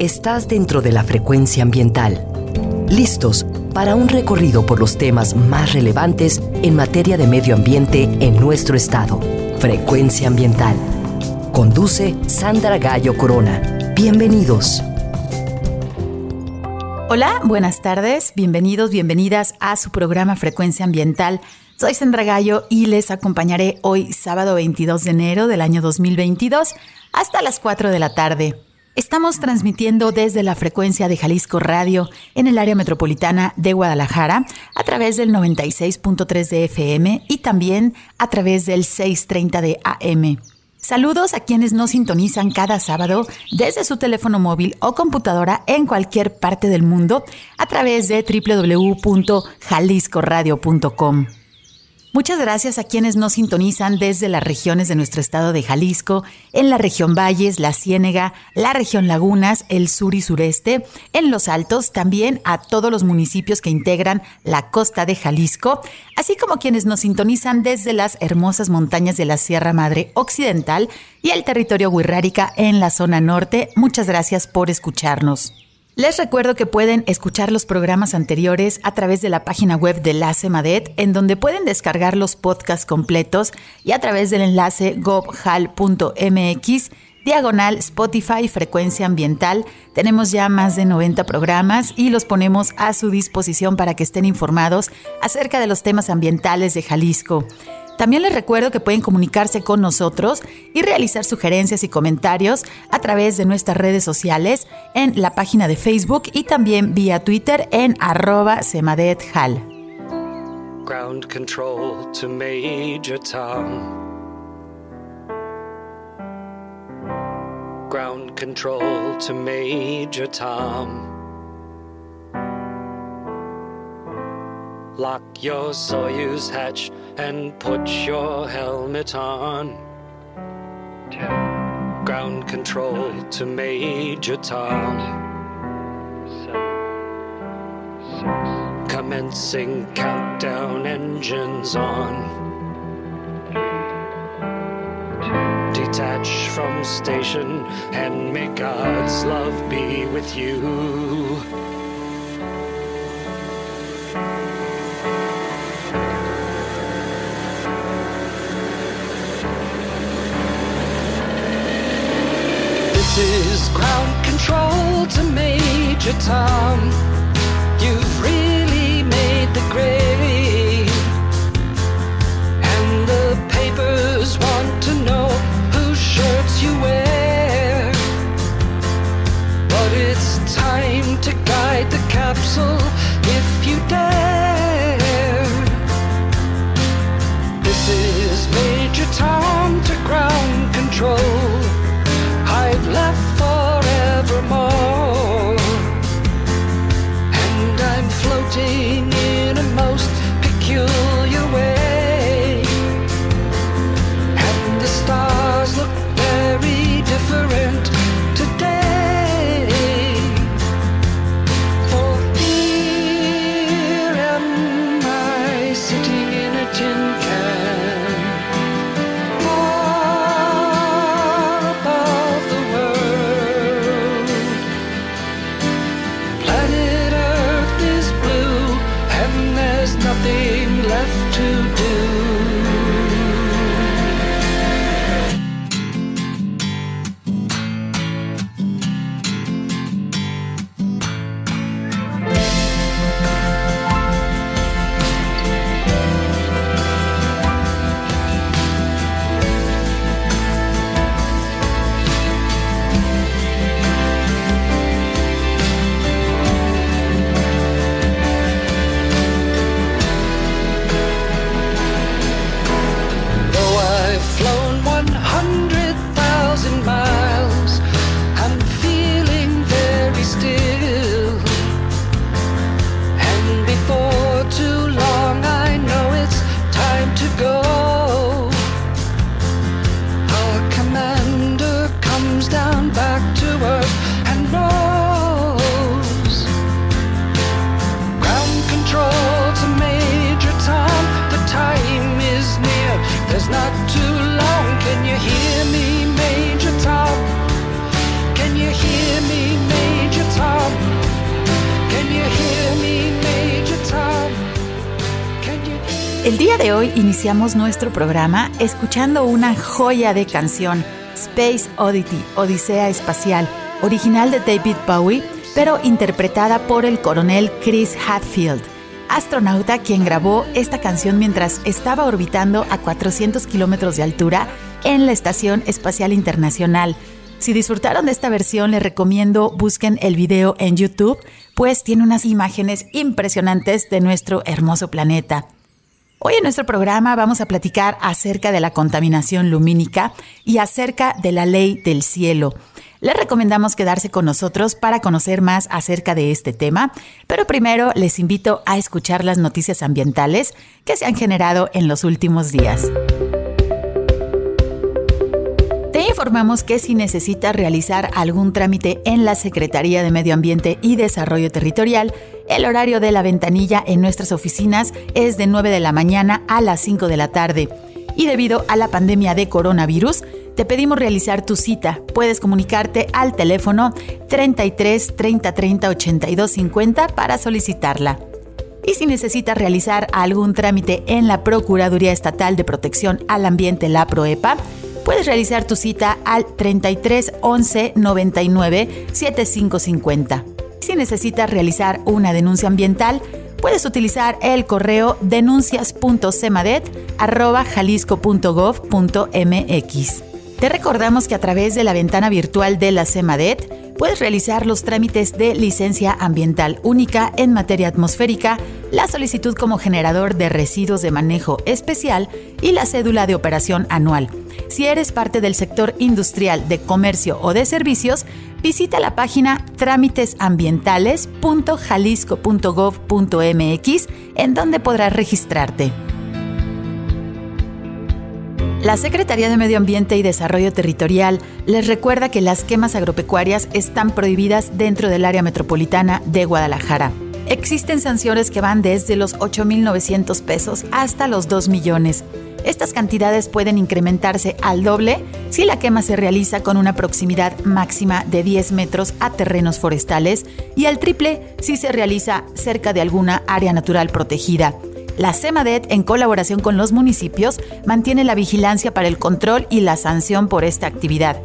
Estás dentro de la frecuencia ambiental. Listos para un recorrido por los temas más relevantes en materia de medio ambiente en nuestro estado. Frecuencia ambiental. Conduce Sandra Gallo Corona. Bienvenidos. Hola, buenas tardes, bienvenidos, bienvenidas a su programa Frecuencia Ambiental. Soy Sandra Gallo y les acompañaré hoy sábado 22 de enero del año 2022 hasta las 4 de la tarde. Estamos transmitiendo desde la frecuencia de Jalisco Radio en el área metropolitana de Guadalajara a través del 96.3 de FM y también a través del 630 de AM. Saludos a quienes nos sintonizan cada sábado desde su teléfono móvil o computadora en cualquier parte del mundo a través de www.jaliscoradio.com. Muchas gracias a quienes nos sintonizan desde las regiones de nuestro estado de Jalisco, en la región Valles, la Ciénega, la región Lagunas, el sur y sureste, en los Altos, también a todos los municipios que integran la costa de Jalisco, así como quienes nos sintonizan desde las hermosas montañas de la Sierra Madre Occidental y el territorio Huirrárica en la zona norte. Muchas gracias por escucharnos. Les recuerdo que pueden escuchar los programas anteriores a través de la página web de la CEMADET, en donde pueden descargar los podcasts completos y a través del enlace gobhal.mx diagonal Spotify Frecuencia Ambiental. Tenemos ya más de 90 programas y los ponemos a su disposición para que estén informados acerca de los temas ambientales de Jalisco. También les recuerdo que pueden comunicarse con nosotros y realizar sugerencias y comentarios a través de nuestras redes sociales en la página de Facebook y también vía Twitter en arroba semadethal. Ground control to Major Tom. Ground control to Major Tom. Lock your Soyuz hatch and put your helmet on. Ten. Ground control nine, to Major Tom. Seven, six, Commencing countdown engines on. Detach from station and may God's love be with you. Control to Major Tom. You've really made the grade. And the papers want to know whose shirts you wear. But it's time to guide the capsule El día de hoy iniciamos nuestro programa escuchando una joya de canción, Space Oddity, Odisea Espacial, original de David Bowie, pero interpretada por el coronel Chris Hadfield, astronauta quien grabó esta canción mientras estaba orbitando a 400 kilómetros de altura en la Estación Espacial Internacional. Si disfrutaron de esta versión, les recomiendo busquen el video en YouTube, pues tiene unas imágenes impresionantes de nuestro hermoso planeta. Hoy en nuestro programa vamos a platicar acerca de la contaminación lumínica y acerca de la ley del cielo. Les recomendamos quedarse con nosotros para conocer más acerca de este tema, pero primero les invito a escuchar las noticias ambientales que se han generado en los últimos días informamos que si necesitas realizar algún trámite en la Secretaría de Medio Ambiente y Desarrollo Territorial, el horario de la ventanilla en nuestras oficinas es de 9 de la mañana a las 5 de la tarde. Y debido a la pandemia de coronavirus, te pedimos realizar tu cita. Puedes comunicarte al teléfono 33 30 30 82 50 para solicitarla. Y si necesitas realizar algún trámite en la Procuraduría Estatal de Protección al Ambiente, la PROEPA, puedes realizar tu cita al 33 11 99 7550. Si necesitas realizar una denuncia ambiental, puedes utilizar el correo denuncias.cemadet@jalisco.gov.mx. Te recordamos que a través de la ventana virtual de la CEMADET puedes realizar los trámites de licencia ambiental única en materia atmosférica, la solicitud como generador de residuos de manejo especial y la cédula de operación anual. Si eres parte del sector industrial, de comercio o de servicios, visita la página trámitesambientales.jalisco.gov.mx en donde podrás registrarte. La Secretaría de Medio Ambiente y Desarrollo Territorial les recuerda que las quemas agropecuarias están prohibidas dentro del área metropolitana de Guadalajara. Existen sanciones que van desde los 8.900 pesos hasta los 2 millones. Estas cantidades pueden incrementarse al doble si la quema se realiza con una proximidad máxima de 10 metros a terrenos forestales y al triple si se realiza cerca de alguna área natural protegida. La CEMADET, en colaboración con los municipios, mantiene la vigilancia para el control y la sanción por esta actividad.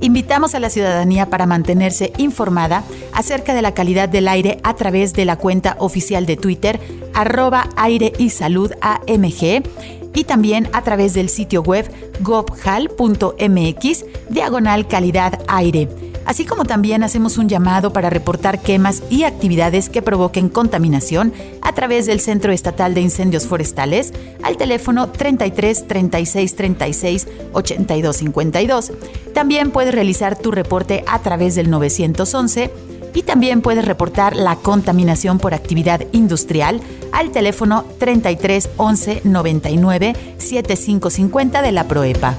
Invitamos a la ciudadanía para mantenerse informada acerca de la calidad del aire a través de la cuenta oficial de Twitter, arroba aire y salud y también a través del sitio web gobhal.mx, diagonal calidad aire así como también hacemos un llamado para reportar quemas y actividades que provoquen contaminación a través del Centro Estatal de Incendios Forestales al teléfono 33 36 36 82 52. También puedes realizar tu reporte a través del 911 y también puedes reportar la contaminación por actividad industrial al teléfono 33 11 99 7550 de la PROEPA.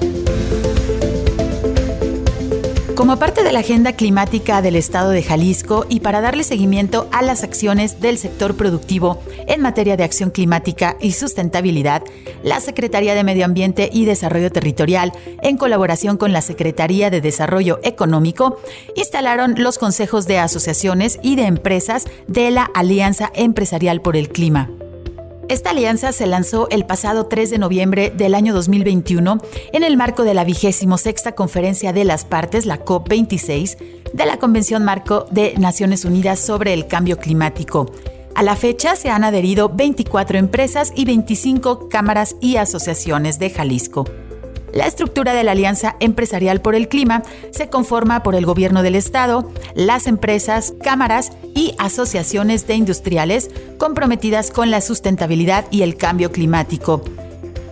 Como parte de la agenda climática del Estado de Jalisco y para darle seguimiento a las acciones del sector productivo en materia de acción climática y sustentabilidad, la Secretaría de Medio Ambiente y Desarrollo Territorial, en colaboración con la Secretaría de Desarrollo Económico, instalaron los consejos de asociaciones y de empresas de la Alianza Empresarial por el Clima. Esta alianza se lanzó el pasado 3 de noviembre del año 2021 en el marco de la vigésimo sexta conferencia de las partes, la COP26, de la Convención Marco de Naciones Unidas sobre el Cambio Climático. A la fecha se han adherido 24 empresas y 25 cámaras y asociaciones de Jalisco. La estructura de la Alianza Empresarial por el Clima se conforma por el Gobierno del Estado, las empresas, cámaras y asociaciones de industriales comprometidas con la sustentabilidad y el cambio climático.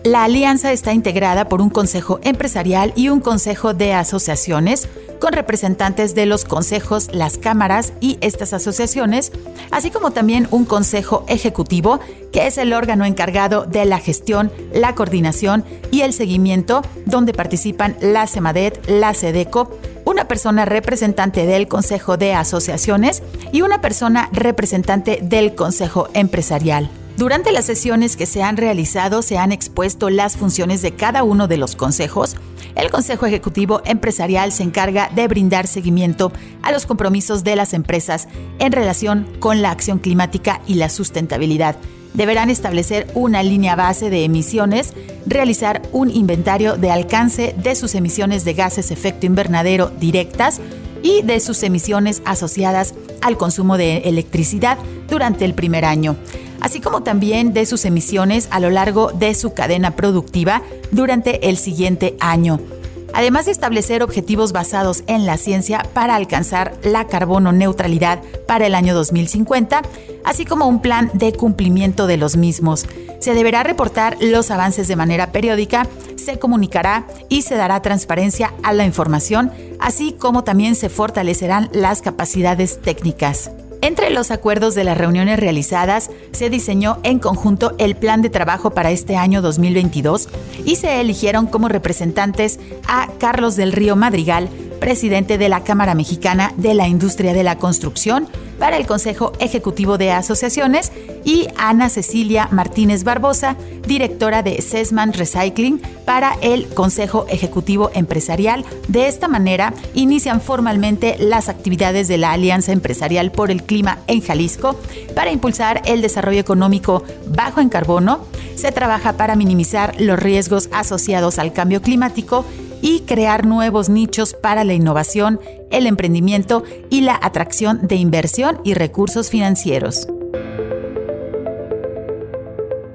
La alianza está integrada por un consejo empresarial y un consejo de asociaciones, con representantes de los consejos, las cámaras y estas asociaciones, así como también un consejo ejecutivo, que es el órgano encargado de la gestión, la coordinación y el seguimiento, donde participan la CEMADET, la SEDECO, una persona representante del Consejo de Asociaciones y una persona representante del Consejo Empresarial. Durante las sesiones que se han realizado se han expuesto las funciones de cada uno de los consejos. El Consejo Ejecutivo Empresarial se encarga de brindar seguimiento a los compromisos de las empresas en relación con la acción climática y la sustentabilidad. deberán establecer una línea base de emisiones, realizar un inventario de alcance de sus emisiones de gases efecto invernadero directas y de sus emisiones asociadas al consumo de electricidad durante el primer año, así como también de sus emisiones a lo largo de su cadena productiva durante el siguiente año además de establecer objetivos basados en la ciencia para alcanzar la carbono neutralidad para el año 2050, así como un plan de cumplimiento de los mismos. Se deberá reportar los avances de manera periódica, se comunicará y se dará transparencia a la información, así como también se fortalecerán las capacidades técnicas. Entre los acuerdos de las reuniones realizadas, se diseñó en conjunto el plan de trabajo para este año 2022 y se eligieron como representantes a Carlos del Río Madrigal, presidente de la Cámara Mexicana de la Industria de la Construcción, para el Consejo Ejecutivo de Asociaciones y Ana Cecilia Martínez Barbosa, directora de Sesman Recycling, para el Consejo Ejecutivo Empresarial. De esta manera, inician formalmente las actividades de la Alianza Empresarial por el Clima en Jalisco para impulsar el desarrollo económico bajo en carbono. Se trabaja para minimizar los riesgos asociados al cambio climático y crear nuevos nichos para la innovación, el emprendimiento y la atracción de inversión y recursos financieros.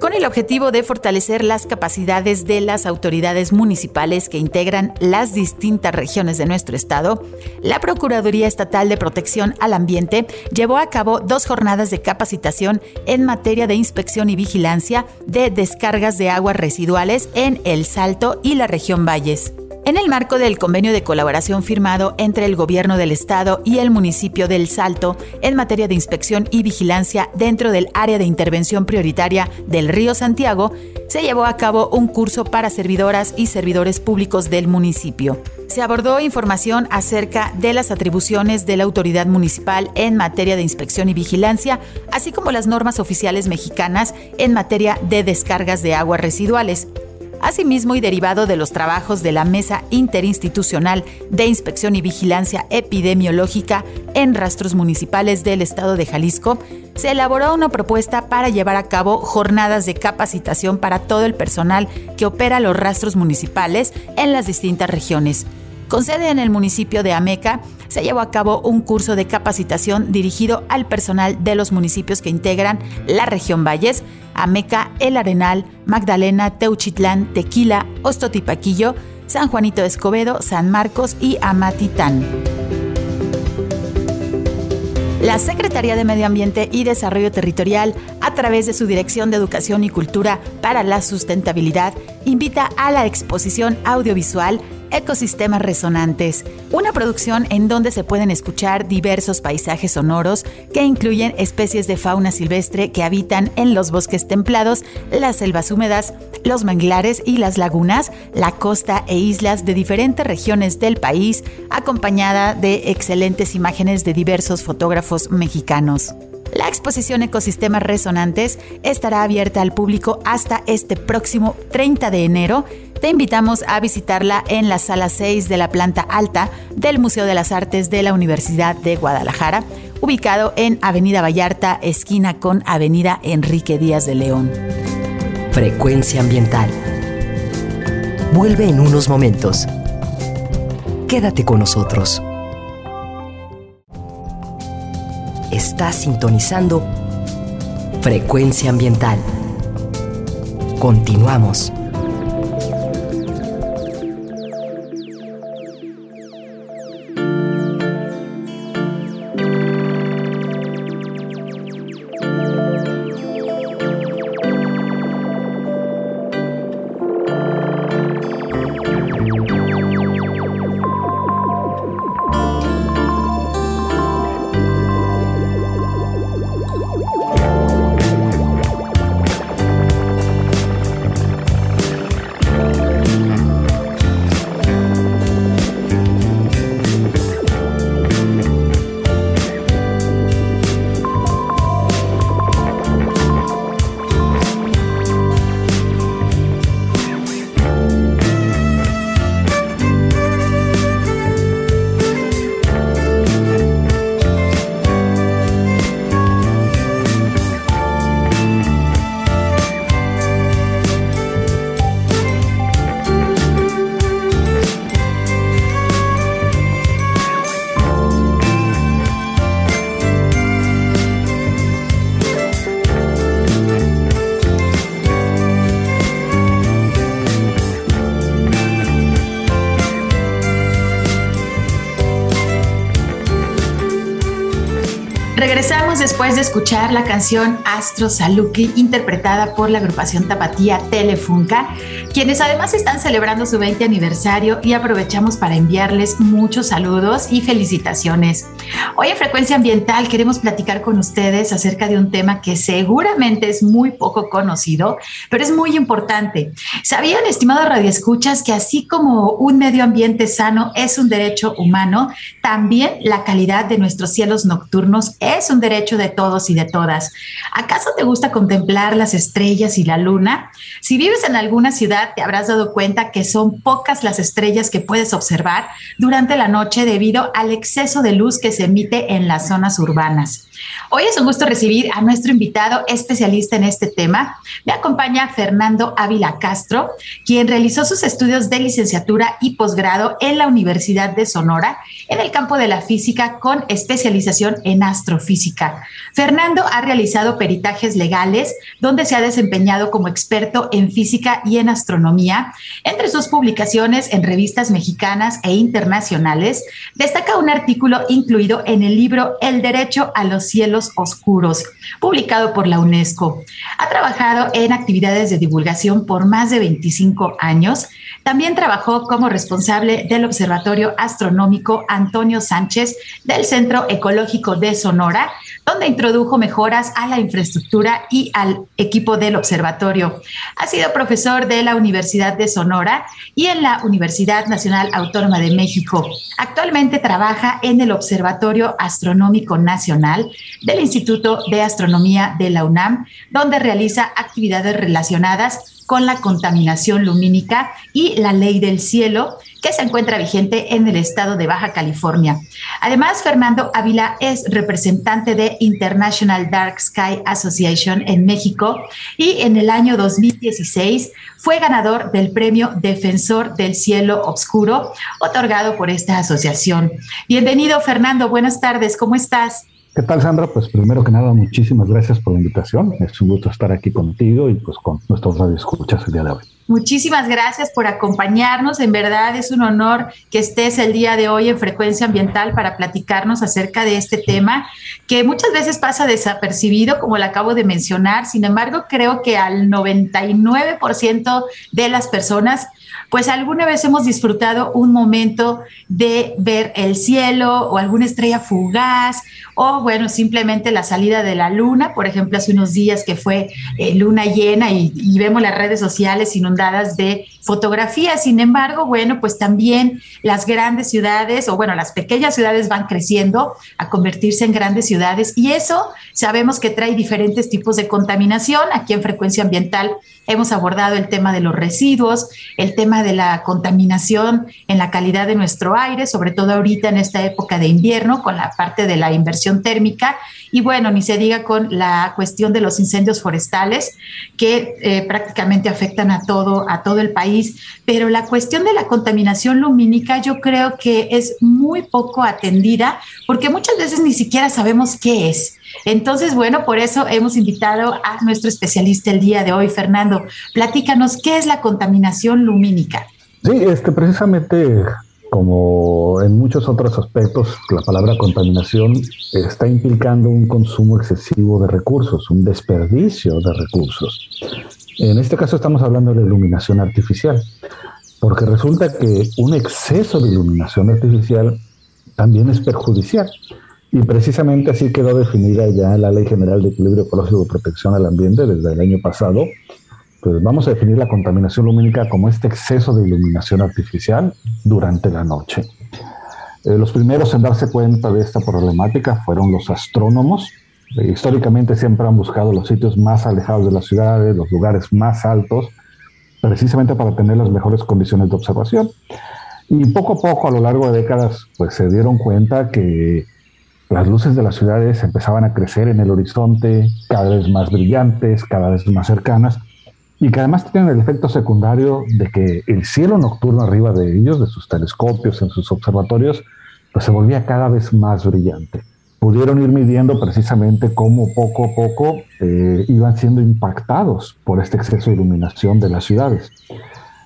Con el objetivo de fortalecer las capacidades de las autoridades municipales que integran las distintas regiones de nuestro estado, la Procuraduría Estatal de Protección al Ambiente llevó a cabo dos jornadas de capacitación en materia de inspección y vigilancia de descargas de aguas residuales en El Salto y la región Valles. En el marco del convenio de colaboración firmado entre el Gobierno del Estado y el municipio del Salto en materia de inspección y vigilancia dentro del área de intervención prioritaria del Río Santiago, se llevó a cabo un curso para servidoras y servidores públicos del municipio. Se abordó información acerca de las atribuciones de la autoridad municipal en materia de inspección y vigilancia, así como las normas oficiales mexicanas en materia de descargas de aguas residuales. Asimismo, y derivado de los trabajos de la Mesa Interinstitucional de Inspección y Vigilancia Epidemiológica en rastros municipales del Estado de Jalisco, se elaboró una propuesta para llevar a cabo jornadas de capacitación para todo el personal que opera los rastros municipales en las distintas regiones. Con sede en el municipio de Ameca, se llevó a cabo un curso de capacitación dirigido al personal de los municipios que integran la región Valles, Ameca, El Arenal, Magdalena, Teuchitlán, Tequila, Ostotipaquillo, San Juanito de Escobedo, San Marcos y Amatitán. La Secretaría de Medio Ambiente y Desarrollo Territorial, a través de su Dirección de Educación y Cultura para la Sustentabilidad, invita a la exposición audiovisual Ecosistemas Resonantes, una producción en donde se pueden escuchar diversos paisajes sonoros que incluyen especies de fauna silvestre que habitan en los bosques templados, las selvas húmedas, los manglares y las lagunas, la costa e islas de diferentes regiones del país, acompañada de excelentes imágenes de diversos fotógrafos mexicanos. La exposición Ecosistemas Resonantes estará abierta al público hasta este próximo 30 de enero te invitamos a visitarla en la sala 6 de la planta alta del Museo de las Artes de la Universidad de Guadalajara, ubicado en Avenida Vallarta, esquina con Avenida Enrique Díaz de León. Frecuencia ambiental. Vuelve en unos momentos. Quédate con nosotros. Estás sintonizando Frecuencia ambiental. Continuamos. Después de escuchar la canción Astro Saluki, interpretada por la agrupación tapatía Telefunca, quienes además están celebrando su 20 aniversario y aprovechamos para enviarles muchos saludos y felicitaciones. Hoy en Frecuencia Ambiental queremos platicar con ustedes acerca de un tema que seguramente es muy poco conocido, pero es muy importante. ¿Sabían, estimados radioescuchas, que así como un medio ambiente sano es un derecho humano, también la calidad de nuestros cielos nocturnos es un derecho de todos y de todas. ¿Acaso te gusta contemplar las estrellas y la luna? Si vives en alguna ciudad, te habrás dado cuenta que son pocas las estrellas que puedes observar durante la noche debido al exceso de luz que se emite en las zonas urbanas. Hoy es un gusto recibir a nuestro invitado especialista en este tema. Me acompaña Fernando Ávila Castro, quien realizó sus estudios de licenciatura y posgrado en la Universidad de Sonora en el campo de la física con especialización en astrofísica. Fernando ha realizado peritajes legales donde se ha desempeñado como experto en física y en astronomía. Entre sus publicaciones en revistas mexicanas e internacionales, destaca un artículo incluido en el libro El derecho a los cielos oscuros, publicado por la UNESCO. Ha trabajado en actividades de divulgación por más de 25 años. También trabajó como responsable del Observatorio Astronómico Antonio Sánchez del Centro Ecológico de Sonora, donde introdujo mejoras a la infraestructura y al equipo del observatorio. Ha sido profesor de la Universidad de Sonora y en la Universidad Nacional Autónoma de México. Actualmente trabaja en el Observatorio Astronómico Nacional del Instituto de Astronomía de la UNAM, donde realiza actividades relacionadas con la contaminación lumínica y la ley del cielo que se encuentra vigente en el estado de Baja California. Además, Fernando Ávila es representante de International Dark Sky Association en México y en el año 2016 fue ganador del premio Defensor del Cielo Oscuro, otorgado por esta asociación. Bienvenido, Fernando. Buenas tardes. ¿Cómo estás? ¿Qué tal, Sandra? Pues primero que nada, muchísimas gracias por la invitación. Es un gusto estar aquí contigo y pues con nuestros radioescuchas el día de hoy. Muchísimas gracias por acompañarnos. En verdad es un honor que estés el día de hoy en Frecuencia Ambiental para platicarnos acerca de este tema que muchas veces pasa desapercibido, como lo acabo de mencionar. Sin embargo, creo que al 99% de las personas pues alguna vez hemos disfrutado un momento de ver el cielo o alguna estrella fugaz o bueno, simplemente la salida de la luna, por ejemplo, hace unos días que fue eh, luna llena y, y vemos las redes sociales inundadas de fotografías. Sin embargo, bueno, pues también las grandes ciudades o bueno, las pequeñas ciudades van creciendo a convertirse en grandes ciudades y eso sabemos que trae diferentes tipos de contaminación. Aquí en frecuencia ambiental hemos abordado el tema de los residuos, el tema de la contaminación en la calidad de nuestro aire, sobre todo ahorita en esta época de invierno con la parte de la inversión térmica y bueno, ni se diga con la cuestión de los incendios forestales que eh, prácticamente afectan a todo, a todo el país. Pero la cuestión de la contaminación lumínica yo creo que es muy poco atendida porque muchas veces ni siquiera sabemos qué es. Entonces, bueno, por eso hemos invitado a nuestro especialista el día de hoy, Fernando. Platícanos, ¿qué es la contaminación lumínica? Sí, este, precisamente como en muchos otros aspectos, la palabra contaminación está implicando un consumo excesivo de recursos, un desperdicio de recursos. En este caso estamos hablando de iluminación artificial, porque resulta que un exceso de iluminación artificial también es perjudicial. Y precisamente así quedó definida ya la Ley General de Equilibrio Ecológico y Protección al Ambiente desde el año pasado, pues vamos a definir la contaminación lumínica como este exceso de iluminación artificial durante la noche. Eh, los primeros en darse cuenta de esta problemática fueron los astrónomos. Eh, históricamente siempre han buscado los sitios más alejados de las ciudades, los lugares más altos, precisamente para tener las mejores condiciones de observación. Y poco a poco, a lo largo de décadas, pues se dieron cuenta que las luces de las ciudades empezaban a crecer en el horizonte, cada vez más brillantes, cada vez más cercanas, y que además tienen el efecto secundario de que el cielo nocturno arriba de ellos, de sus telescopios, en sus observatorios, pues se volvía cada vez más brillante. Pudieron ir midiendo precisamente cómo poco a poco eh, iban siendo impactados por este exceso de iluminación de las ciudades.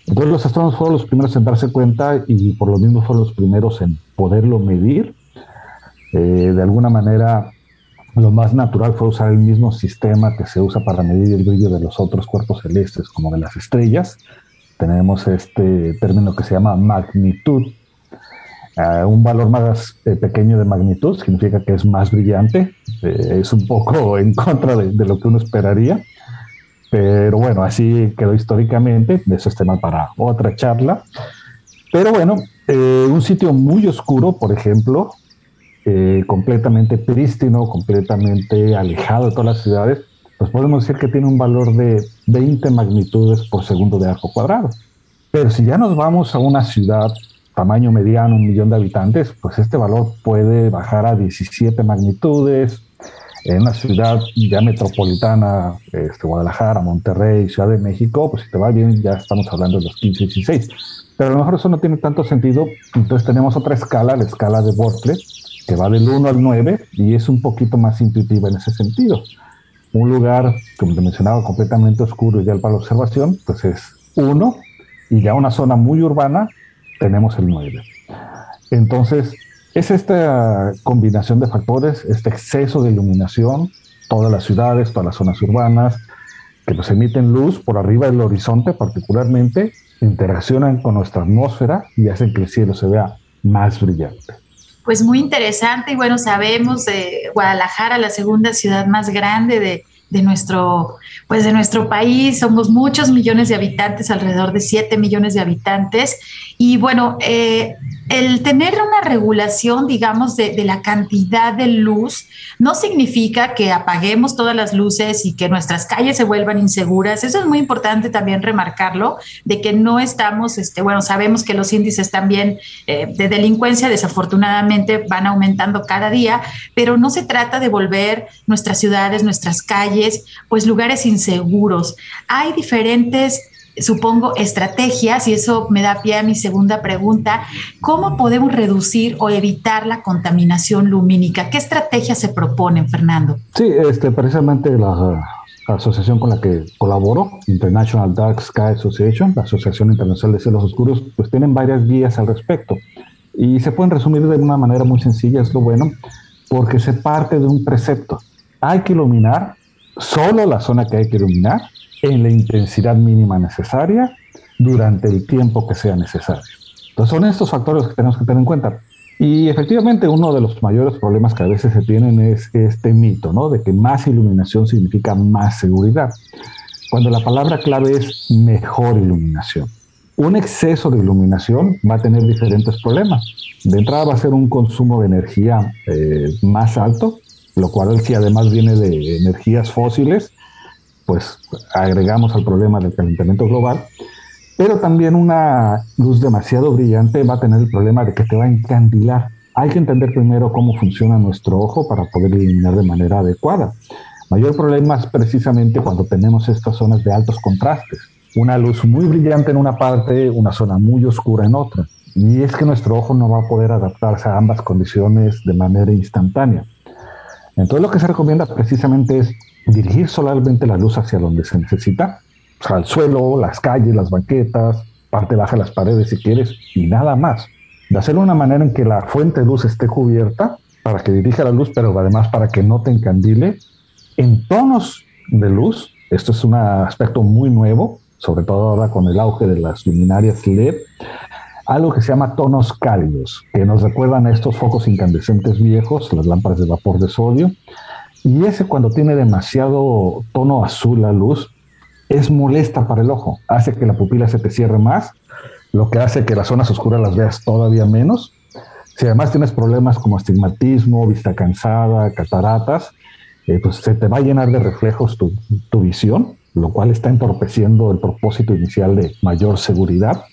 Entonces los astrónomos fueron los primeros en darse cuenta y por lo mismo fueron los primeros en poderlo medir. Eh, de alguna manera lo más natural fue usar el mismo sistema que se usa para medir el brillo de los otros cuerpos celestes, como de las estrellas. Tenemos este término que se llama magnitud. Uh, un valor más eh, pequeño de magnitud significa que es más brillante. Eh, es un poco en contra de, de, lo que uno esperaría. Pero bueno, así quedó históricamente. Eso es tema para otra charla. Pero bueno, eh, un sitio muy oscuro, por ejemplo, eh, completamente prístino, completamente alejado de todas las ciudades, pues podemos decir que tiene un valor de 20 magnitudes por segundo de arco cuadrado. Pero si ya nos vamos a una ciudad tamaño mediano, un millón de habitantes, pues este valor puede bajar a 17 magnitudes. En una ciudad ya metropolitana, este, Guadalajara, Monterrey, Ciudad de México, pues si te va bien, ya estamos hablando de los 15, 16. Pero a lo mejor eso no tiene tanto sentido. Entonces tenemos otra escala, la escala de Bortle, que va del 1 al 9 y es un poquito más intuitiva en ese sentido. Un lugar, como te mencionaba, completamente oscuro, ideal para la observación, pues es 1 y ya una zona muy urbana tenemos el 9. Entonces, es esta combinación de factores, este exceso de iluminación, todas las ciudades, todas las zonas urbanas, que nos emiten luz por arriba del horizonte particularmente, interaccionan con nuestra atmósfera y hacen que el cielo se vea más brillante. Pues muy interesante y bueno, sabemos de Guadalajara, la segunda ciudad más grande de, de nuestro, pues de nuestro país. Somos muchos millones de habitantes, alrededor de 7 millones de habitantes. Y bueno, eh, el tener una regulación, digamos, de, la cantidad de luz no significa que apaguemos todas las luces y que nuestras calles se vuelvan inseguras. Eso es muy importante también remarcarlo, de que no estamos, este, bueno, sabemos que los índices también eh, de delincuencia desafortunadamente van aumentando cada día, pero no se trata de volver nuestras ciudades, nuestras calles, pues lugares inseguros. Hay diferentes supongo, estrategias, y eso me da pie a mi segunda pregunta, ¿cómo podemos reducir o evitar la contaminación lumínica? ¿Qué estrategias se proponen, Fernando? Sí, este, precisamente la, la asociación con la que colaboro, International Dark Sky Association, la Asociación Internacional de Cielos Oscuros, pues tienen varias guías al respecto. Y se pueden resumir de una manera muy sencilla, es lo bueno, porque se parte de un precepto. Hay que iluminar solo la zona que hay que iluminar en la intensidad mínima necesaria durante el tiempo que sea necesario. Entonces son estos factores que tenemos que tener en cuenta. Y efectivamente uno de los mayores problemas que a veces se tienen es este mito, ¿no? De que más iluminación significa más seguridad, cuando la palabra clave es mejor iluminación. Un exceso de iluminación va a tener diferentes problemas. De entrada va a ser un consumo de energía eh, más alto, lo cual si además viene de energías fósiles, pues agregamos al problema del calentamiento global, pero también una luz demasiado brillante va a tener el problema de que te va a encandilar. Hay que entender primero cómo funciona nuestro ojo para poder iluminar de manera adecuada. Mayor problema es precisamente cuando tenemos estas zonas de altos contrastes. Una luz muy brillante en una parte, una zona muy oscura en otra. Y es que nuestro ojo no va a poder adaptarse a ambas condiciones de manera instantánea. Entonces lo que se recomienda precisamente es dirigir solamente la luz hacia donde se necesita, o sea, al suelo, las calles, las banquetas, parte baja de las paredes si quieres, y nada más. De hacerlo de una manera en que la fuente de luz esté cubierta para que dirija la luz, pero además para que no te encandile, en tonos de luz, esto es un aspecto muy nuevo, sobre todo ahora con el auge de las luminarias LED, algo que se llama tonos cálidos, que nos recuerdan a estos focos incandescentes viejos, las lámparas de vapor de sodio, y ese cuando tiene demasiado tono azul la luz, es molesta para el ojo, hace que la pupila se te cierre más, lo que hace que las zonas oscuras las veas todavía menos. Si además tienes problemas como astigmatismo, vista cansada, cataratas, eh, pues se te va a llenar de reflejos tu, tu visión, lo cual está entorpeciendo el propósito inicial de mayor seguridad.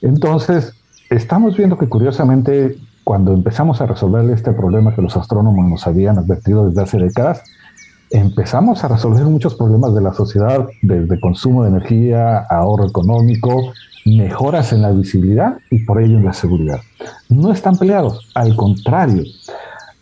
Entonces, estamos viendo que curiosamente cuando empezamos a resolver este problema que los astrónomos nos habían advertido desde hace décadas, empezamos a resolver muchos problemas de la sociedad, desde consumo de energía, ahorro económico, mejoras en la visibilidad y por ello en la seguridad. No están peleados, al contrario,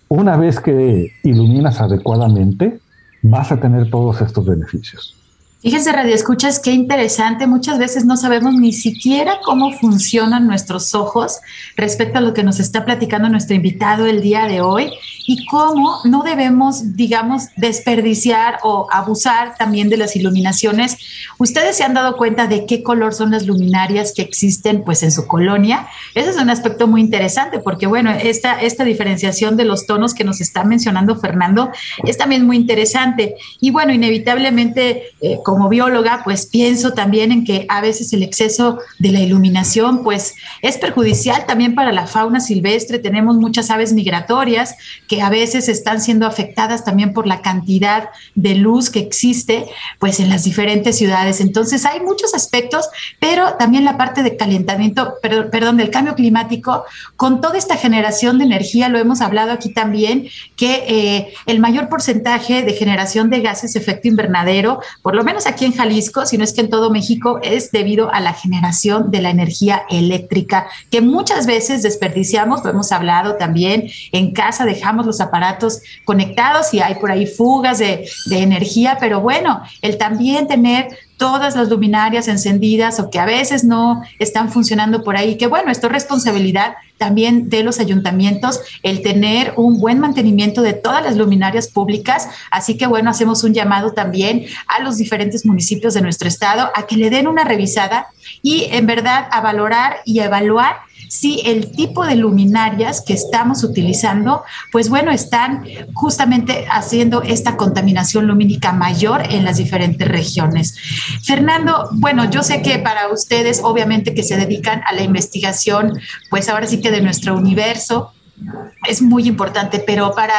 una vez que iluminas adecuadamente, vas a tener todos estos beneficios. Fíjense, Radio Escuchas, qué interesante. Muchas veces no sabemos ni siquiera cómo funcionan nuestros ojos respecto a lo que nos está platicando nuestro invitado el día de hoy y cómo no debemos, digamos, desperdiciar o abusar también de las iluminaciones. Ustedes se han dado cuenta de qué color son las luminarias que existen pues en su colonia. Ese es un aspecto muy interesante porque, bueno, esta, esta diferenciación de los tonos que nos está mencionando Fernando es también muy interesante. Y bueno, inevitablemente... Eh, como bióloga, pues pienso también en que a veces el exceso de la iluminación, pues es perjudicial también para la fauna silvestre. Tenemos muchas aves migratorias que a veces están siendo afectadas también por la cantidad de luz que existe, pues en las diferentes ciudades. Entonces hay muchos aspectos, pero también la parte de calentamiento, perdón, del cambio climático, con toda esta generación de energía, lo hemos hablado aquí también, que eh, el mayor porcentaje de generación de gases de efecto invernadero, por lo menos aquí en Jalisco, sino es que en todo México, es debido a la generación de la energía eléctrica, que muchas veces desperdiciamos, lo hemos hablado también, en casa dejamos los aparatos conectados y hay por ahí fugas de, energía, pero bueno, el también tener todas las luminarias encendidas o que a veces no están funcionando por ahí, que bueno, esto es responsabilidad también de los ayuntamientos, el tener un buen mantenimiento de todas las luminarias públicas. Así que bueno, hacemos un llamado también a los diferentes municipios de nuestro estado a que le den una revisada y en verdad a valorar y a evaluar si el tipo de luminarias que estamos utilizando, pues bueno, están justamente haciendo esta contaminación lumínica mayor en las diferentes regiones. Fernando, bueno, yo sé que para ustedes, obviamente que se dedican a la investigación, pues ahora sí que de nuestro universo, es muy importante, pero para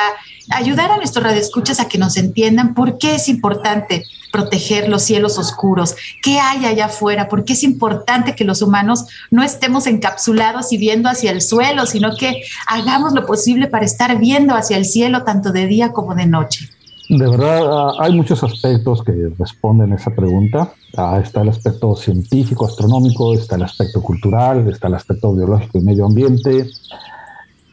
ayudar a nuestros radioescuchas a que nos entiendan por qué es importante proteger los cielos oscuros, qué hay allá afuera, por qué es importante que los humanos no estemos encapsulados y viendo hacia el suelo, sino que hagamos lo posible para estar viendo hacia el cielo tanto de día como de noche. De verdad, ah, hay muchos aspectos que responden a esa pregunta. Ah, está el aspecto científico, astronómico, está el aspecto cultural, está el aspecto biológico y medio ambiente,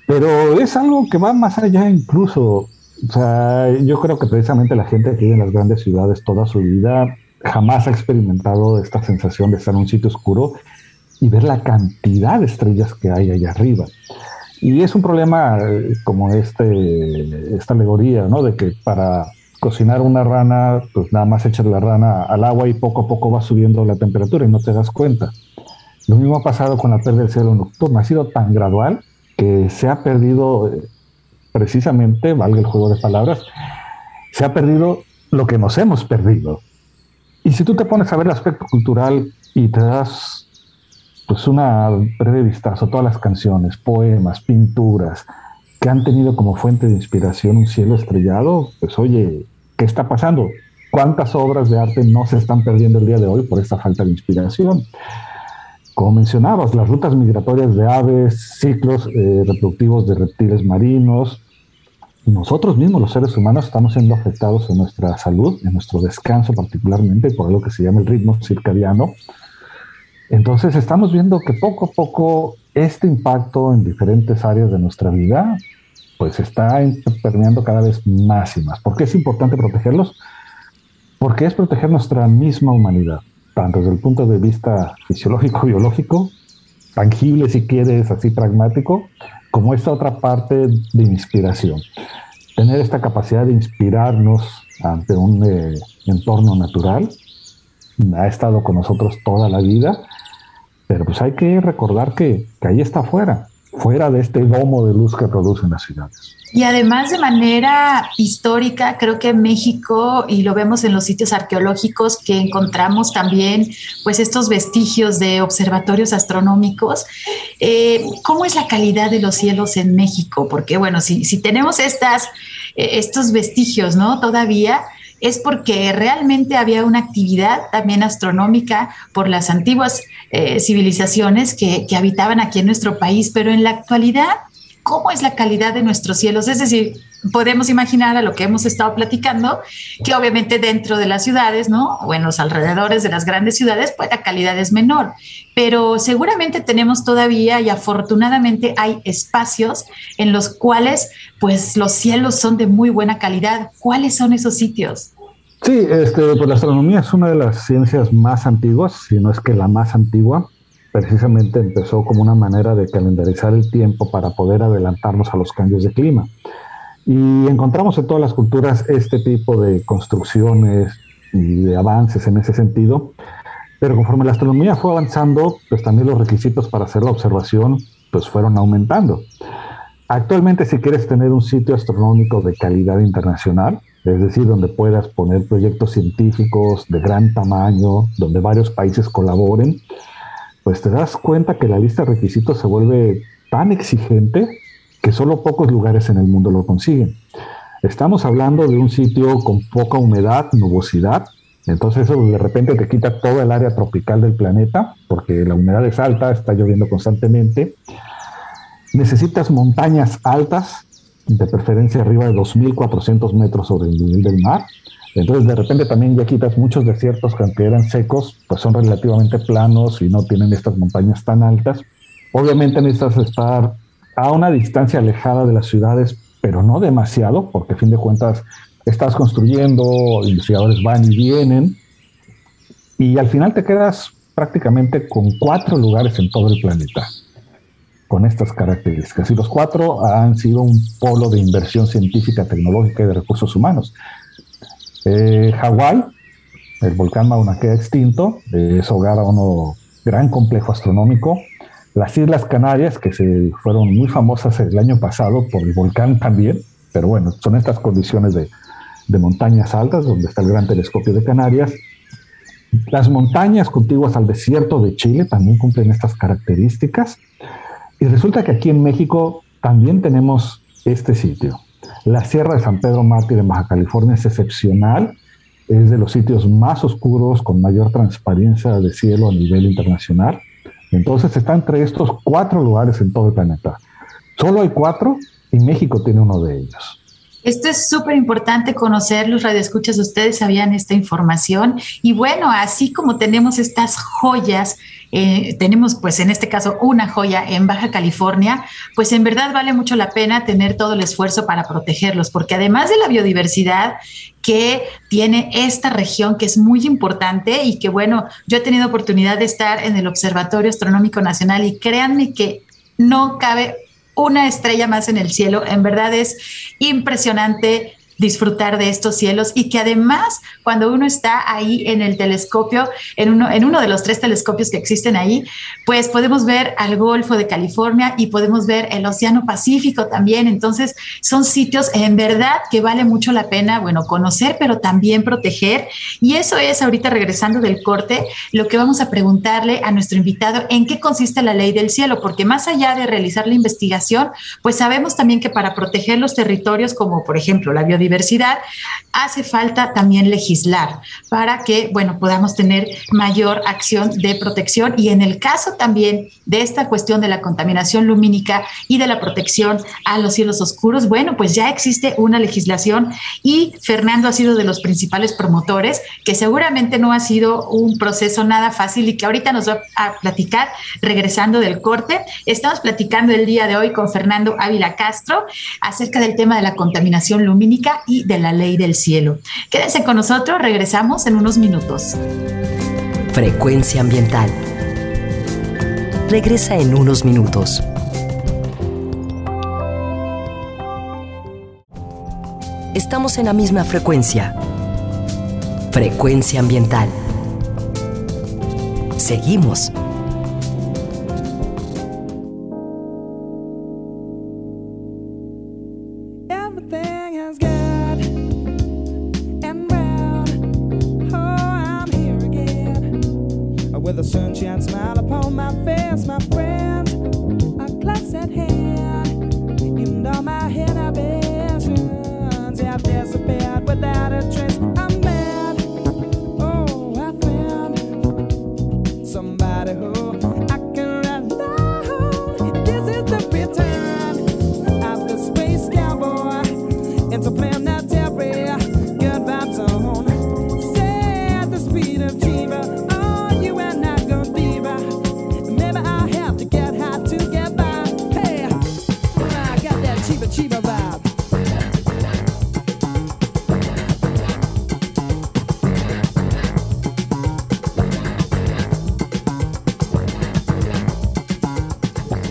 pero es algo que va más allá incluso. O sea, yo creo que precisamente la gente que vive en las grandes ciudades toda su vida jamás ha experimentado esta sensación de estar en un sitio oscuro y ver la cantidad de estrellas que hay allá arriba. Y es un problema eh, como este, esta alegoría, ¿no? De que para cocinar una rana, pues nada más echar la rana al agua y poco a poco va subiendo la temperatura y no te das cuenta. Lo mismo ha pasado con la pérdida del cielo nocturno. Ha sido tan gradual que se ha perdido precisamente, valga el juego de palabras, se ha perdido lo que nos hemos perdido. Y si tú te pones a ver el aspecto cultural y te das pues una breve vistazo a todas las canciones, poemas, pinturas que han tenido como fuente de inspiración un cielo estrellado, pues oye, ¿qué está pasando? ¿Cuántas obras de arte no se están perdiendo el día de hoy por esta falta de inspiración? Como mencionabas, las rutas migratorias de aves, ciclos eh, reproductivos de reptiles marinos, nosotros mismos, los seres humanos, estamos siendo afectados en nuestra salud, en nuestro descanso particularmente, por lo que se llama el ritmo circadiano. Entonces estamos viendo que poco a poco este impacto en diferentes áreas de nuestra vida, pues está permeando cada vez más y más. ¿Por qué es importante protegerlos? Porque es proteger nuestra misma humanidad tanto desde el punto de vista fisiológico, biológico, tangible si quieres, así pragmático, como esta otra parte de inspiración. Tener esta capacidad de inspirarnos ante un eh, entorno natural ha estado con nosotros toda la vida, pero pues hay que recordar que, que ahí está afuera, fuera de este domo de luz que producen las ciudades. Y además de manera histórica, creo que México, y lo vemos en los sitios arqueológicos que encontramos también, pues estos vestigios de observatorios astronómicos, eh, ¿cómo es la calidad de los cielos en México? Porque bueno, si, si tenemos estas, eh, estos vestigios, ¿no? Todavía es porque realmente había una actividad también astronómica por las antiguas eh, civilizaciones que, que habitaban aquí en nuestro país, pero en la actualidad cómo es la calidad de nuestros cielos. Es decir, podemos imaginar a lo que hemos estado platicando, que obviamente dentro de las ciudades, ¿no? O en los alrededores de las grandes ciudades, pues la calidad es menor. Pero seguramente tenemos todavía y afortunadamente hay espacios en los cuales, pues los cielos son de muy buena calidad. ¿Cuáles son esos sitios? Sí, este, pues la astronomía es una de las ciencias más antiguas, si no es que la más antigua. Precisamente empezó como una manera de calendarizar el tiempo para poder adelantarnos a los cambios de clima. Y encontramos en todas las culturas este tipo de construcciones y de avances en ese sentido. Pero conforme la astronomía fue avanzando, pues también los requisitos para hacer la observación pues fueron aumentando. Actualmente, si quieres tener un sitio astronómico de calidad internacional, es decir, donde puedas poner proyectos científicos de gran tamaño, donde varios países colaboren, pues te das cuenta que la lista de requisitos se vuelve tan exigente que solo pocos lugares en el mundo lo consiguen. Estamos hablando de un sitio con poca humedad, nubosidad, entonces eso de repente te quita todo el área tropical del planeta, porque la humedad es alta, está lloviendo constantemente. Necesitas montañas altas, de preferencia arriba de 2.400 metros sobre el nivel del mar. Entonces de repente también ya quitas muchos desiertos que aunque eran secos, pues son relativamente planos y no tienen estas montañas tan altas. Obviamente necesitas estar a una distancia alejada de las ciudades, pero no demasiado, porque a fin de cuentas estás construyendo, investigadores van y vienen, y al final te quedas prácticamente con cuatro lugares en todo el planeta con estas características. Y los cuatro han sido un polo de inversión científica, tecnológica y de recursos humanos. Eh, Hawái, el volcán Mauna Kea extinto, es hogar a un gran complejo astronómico. Las Islas Canarias, que se fueron muy famosas el año pasado por el volcán también, pero bueno, son estas condiciones de, montañas altas, donde está el gran telescopio de Canarias. Las montañas contiguas al desierto de Chile también cumplen estas características. Y resulta que aquí en México también tenemos este sitio. La Sierra de San Pedro Mártir en Baja California es excepcional. Es de los sitios más oscuros, con mayor transparencia de cielo a nivel internacional. Entonces está entre estos cuatro lugares en todo el planeta. Solo hay cuatro y México tiene uno de ellos. Esto es súper importante conocer, los radioescuchas, ustedes sabían esta información. Y bueno, así como tenemos estas joyas eh, tenemos pues en este caso una joya en Baja California, pues en verdad vale mucho la pena tener todo el esfuerzo para protegerlos, porque además de la biodiversidad que tiene esta región que es muy importante y que bueno, yo he tenido oportunidad de estar en el Observatorio Astronómico Nacional y créanme que no cabe una estrella más en el cielo, en verdad es impresionante disfrutar de estos cielos y que además cuando uno está ahí en el telescopio, en uno, en uno de los tres telescopios que existen ahí, pues podemos ver al Golfo de California y podemos ver el Océano Pacífico también. Entonces son sitios en verdad que vale mucho la pena, bueno, conocer, pero también proteger. Y eso es ahorita regresando del corte, lo que vamos a preguntarle a nuestro invitado en qué consiste la ley del cielo, porque más allá de realizar la investigación, pues sabemos también que para proteger los territorios como por ejemplo la biodiversidad, hace falta también legislar para que, bueno, podamos tener mayor acción de protección y en el caso también de esta cuestión de la contaminación lumínica y de la protección a los cielos oscuros, bueno, pues ya existe una legislación y Fernando ha sido de los principales promotores, que seguramente no ha sido un proceso nada fácil y que ahorita nos va a platicar regresando del corte. Estamos platicando el día de hoy con Fernando Ávila Castro acerca del tema de la contaminación lumínica y de la ley del cielo. Quédense con nosotros, regresamos en unos minutos. Frecuencia ambiental. Regresa en unos minutos. Estamos en la misma frecuencia. Frecuencia ambiental. Seguimos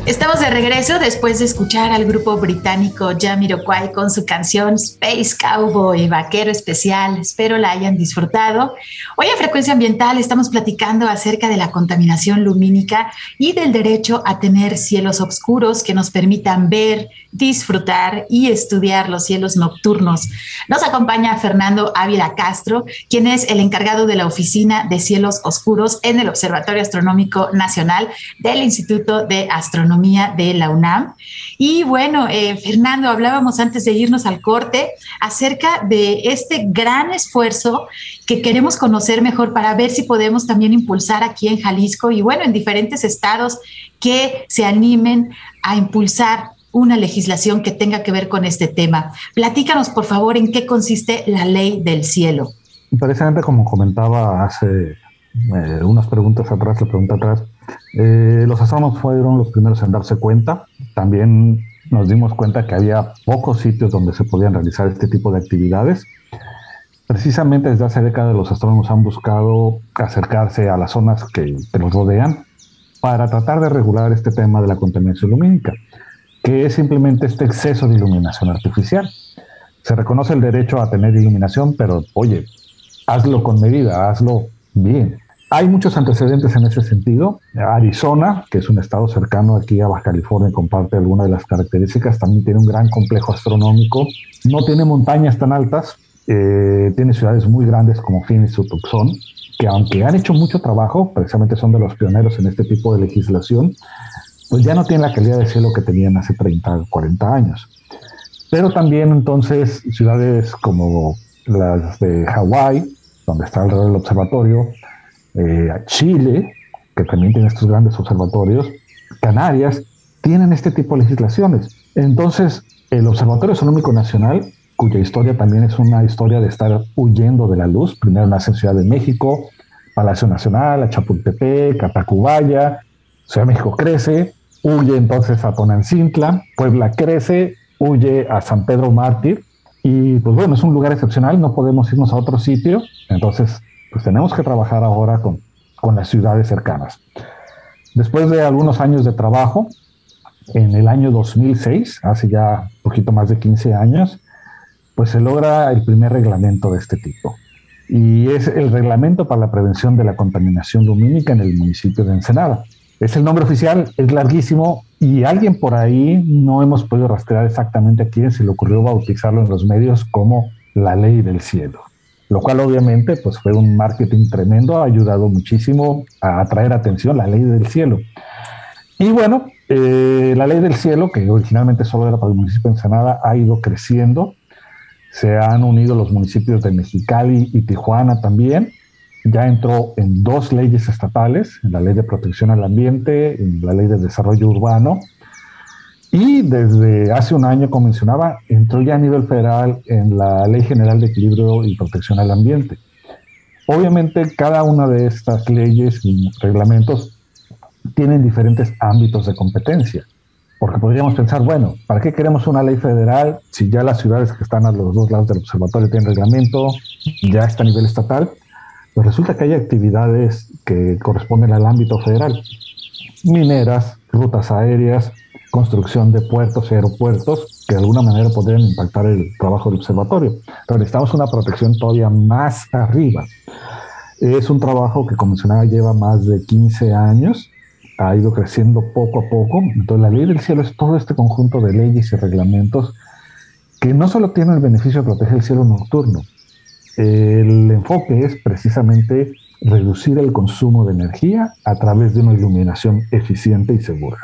Estamos de regreso después de escuchar al grupo británico Jamiroquai con su canción Space Cowboy, Vaquero Especial. Espero la hayan disfrutado. Hoy a Frecuencia Ambiental estamos platicando acerca de la contaminación lumínica y del derecho a tener cielos oscuros que nos permitan ver, disfrutar y estudiar los cielos nocturnos. Nos acompaña Fernando Ávila Castro, quien es el encargado de la Oficina de Cielos Oscuros en el Observatorio Astronómico Nacional del Instituto de Astronomía de la UNAM. Y bueno, eh, Fernando, hablábamos antes de irnos al corte acerca de este gran esfuerzo que queremos conocer mejor para ver si podemos también impulsar aquí en Jalisco y bueno, en diferentes estados que se animen a impulsar una legislación que tenga que ver con este tema. Platícanos, por favor, en qué consiste la ley del cielo. Precisamente como comentaba hace eh, unas preguntas atrás, la pregunta atrás, eh, los astrónomos fueron los primeros en darse cuenta. También nos dimos cuenta que había pocos sitios donde se podían realizar este tipo de actividades. Precisamente desde hace décadas los astrónomos han buscado acercarse a las zonas que, nos rodean para tratar de regular este tema de la contaminación lumínica que es simplemente este exceso de iluminación artificial. Se reconoce el derecho a tener iluminación, pero oye, hazlo con medida, hazlo bien. Hay muchos antecedentes en ese sentido. Arizona, que es un estado cercano aquí a Baja California, comparte algunas de las características. También tiene un gran complejo astronómico. No tiene montañas tan altas. Eh, tiene ciudades muy grandes como Phoenix o Tucson, que aunque han hecho mucho trabajo, precisamente son de los pioneros en este tipo de legislación, pues ya no tienen la calidad de cielo que tenían hace 30, 40 años. Pero también entonces ciudades como las de Hawái, donde está alrededor del observatorio, eh, Chile, que también tiene estos grandes observatorios, Canarias, tienen este tipo de legislaciones. Entonces, el Observatorio Astronómico Nacional, cuya historia también es una historia de estar huyendo de la luz, primero nace en Ciudad de México, Palacio Nacional, Chapultepec, Catacubaya, Ciudad de México crece, huye entonces a Tonancintla, Puebla crece, huye a San Pedro Mártir y pues bueno, es un lugar excepcional, no podemos irnos a otro sitio, entonces pues tenemos que trabajar ahora con, con las ciudades cercanas. Después de algunos años de trabajo, en el año 2006, hace ya un poquito más de 15 años, pues se logra el primer reglamento de este tipo. Y es el reglamento para la prevención de la contaminación lumínica en el municipio de Ensenada. Es el nombre oficial, es larguísimo y alguien por ahí no hemos podido rastrear exactamente a quién se le ocurrió bautizarlo en los medios como la ley del cielo, lo cual obviamente pues fue un marketing tremendo, ha ayudado muchísimo a atraer atención la ley del cielo. Y bueno, eh, la ley del cielo, que originalmente solo era para el municipio de Ensenada, ha ido creciendo. Se han unido los municipios de Mexicali y Tijuana también ya entró en dos leyes estatales, en la ley de protección al ambiente, en la ley de desarrollo urbano, y desde hace un año, como mencionaba, entró ya a nivel federal en la Ley General de Equilibrio y Protección al Ambiente. Obviamente, cada una de estas leyes y reglamentos tienen diferentes ámbitos de competencia, porque podríamos pensar, bueno, ¿para qué queremos una ley federal si ya las ciudades que están a los dos lados del observatorio tienen reglamento, ya está a nivel estatal? pues resulta que hay actividades que corresponden al ámbito federal. Mineras, rutas aéreas, construcción de puertos y aeropuertos que de alguna manera podrían impactar el trabajo del observatorio. Pero necesitamos una protección todavía más arriba. Es un trabajo que, como mencionaba, lleva más de 15 años, ha ido creciendo poco a poco. Entonces, la ley del cielo es todo este conjunto de leyes y reglamentos que no solo tienen el beneficio de proteger el cielo nocturno, el enfoque es precisamente reducir el consumo de energía a través de una iluminación eficiente y segura.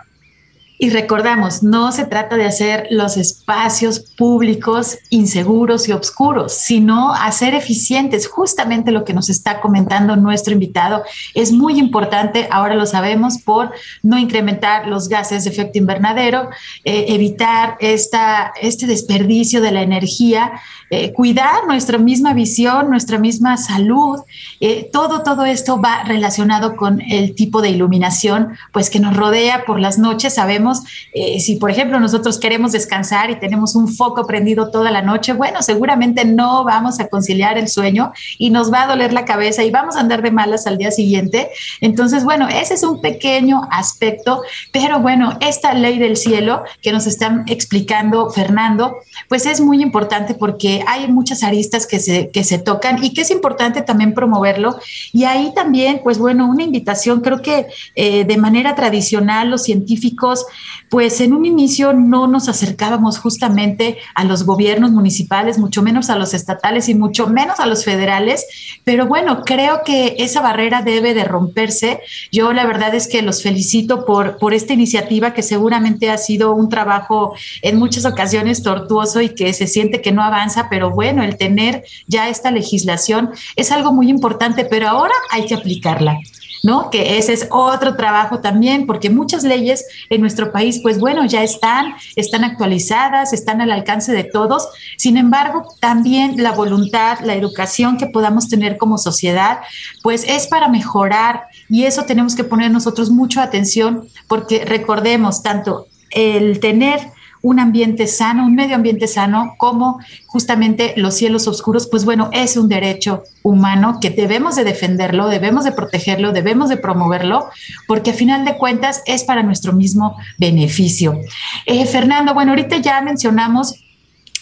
Y recordamos, no se trata de hacer los espacios públicos inseguros y oscuros, sino hacer eficientes. Justamente lo que nos está comentando nuestro invitado es muy importante, ahora lo sabemos, por no incrementar los gases de efecto invernadero, eh, evitar esta, este desperdicio de la energía, eh, cuidar nuestra misma visión, nuestra misma salud. Eh, todo, todo esto va relacionado con el tipo de iluminación pues, que nos rodea por las noches. Sabemos sabemos, eh, si por ejemplo nosotros queremos descansar y tenemos un foco prendido toda la noche, bueno, seguramente no vamos a conciliar el sueño y nos va a doler la cabeza y vamos a andar de malas al día siguiente. Entonces, bueno, ese es un pequeño aspecto, pero bueno, esta ley del cielo que nos están explicando Fernando, pues es muy importante porque hay muchas aristas que se, que se tocan y que es importante también promoverlo. Y ahí también, pues bueno, una invitación, creo que eh, de manera tradicional los científicos, pues en un inicio no nos acercábamos justamente a los gobiernos municipales, mucho menos a los estatales y mucho menos a los federales, pero bueno, creo que esa barrera debe de romperse. Yo la verdad es que los felicito por, por esta iniciativa que seguramente ha sido un trabajo en muchas ocasiones tortuoso y que se siente que no avanza, pero bueno, el tener ya esta legislación es algo muy importante, pero ahora hay que aplicarla. ¿No? Que ese es otro trabajo también, porque muchas leyes en nuestro país, pues bueno, ya están, están actualizadas, están al alcance de todos. Sin embargo, también la voluntad, la educación que podamos tener como sociedad, pues es para mejorar y eso tenemos que poner nosotros mucho atención, porque recordemos tanto el tener un ambiente sano, un medio ambiente sano, como justamente los cielos oscuros, pues bueno, es un derecho humano que debemos de defenderlo, debemos de protegerlo, debemos de promoverlo, porque a final de cuentas es para nuestro mismo beneficio. Eh, Fernando, bueno, ahorita ya mencionamos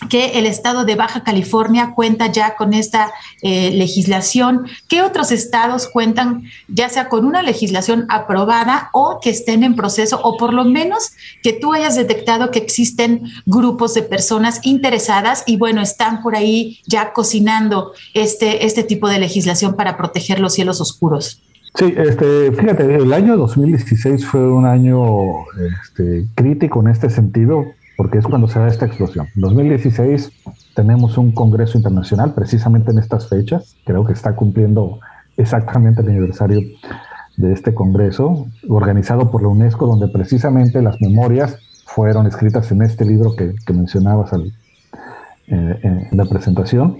que el estado de Baja California cuenta ya con esta eh, legislación. ¿Qué otros estados cuentan ya sea con una legislación aprobada o que estén en proceso o por lo menos que tú hayas detectado que existen grupos de personas interesadas y bueno, están por ahí ya cocinando este, este tipo de legislación para proteger los cielos oscuros? Sí, este, fíjate, el año 2016 fue un año este, crítico en este sentido porque es cuando se da esta explosión. En 2016 tenemos un congreso internacional precisamente en estas fechas, creo que está cumpliendo exactamente el aniversario de este congreso, organizado por la UNESCO, donde precisamente las memorias fueron escritas en este libro que, mencionabas al, eh, en la presentación.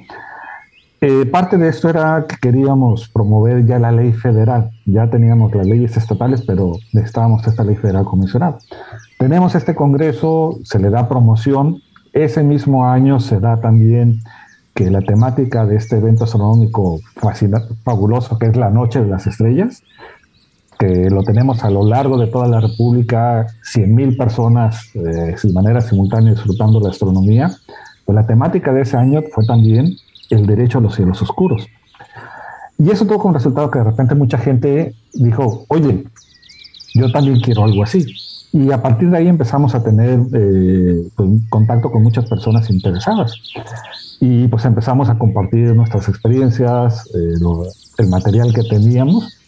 Eh, parte de esto era que queríamos promover ya la ley federal. Ya teníamos las leyes estatales, pero necesitábamos esta ley federal convencional. Tenemos este congreso, se le da promoción. Ese mismo año se da también que la temática de este evento astronómico fabuloso, que es la Noche de las Estrellas, que lo tenemos a lo largo de toda la República, 100.000 personas eh, de manera simultánea disfrutando la astronomía. Pues la temática de ese año fue también el derecho a los cielos oscuros. Y eso tuvo como resultado que de repente mucha gente dijo, oye, yo también quiero algo así. Y a partir de ahí empezamos a tener eh, pues, contacto con muchas personas interesadas. Y pues empezamos a compartir nuestras experiencias, eh, el material que teníamos.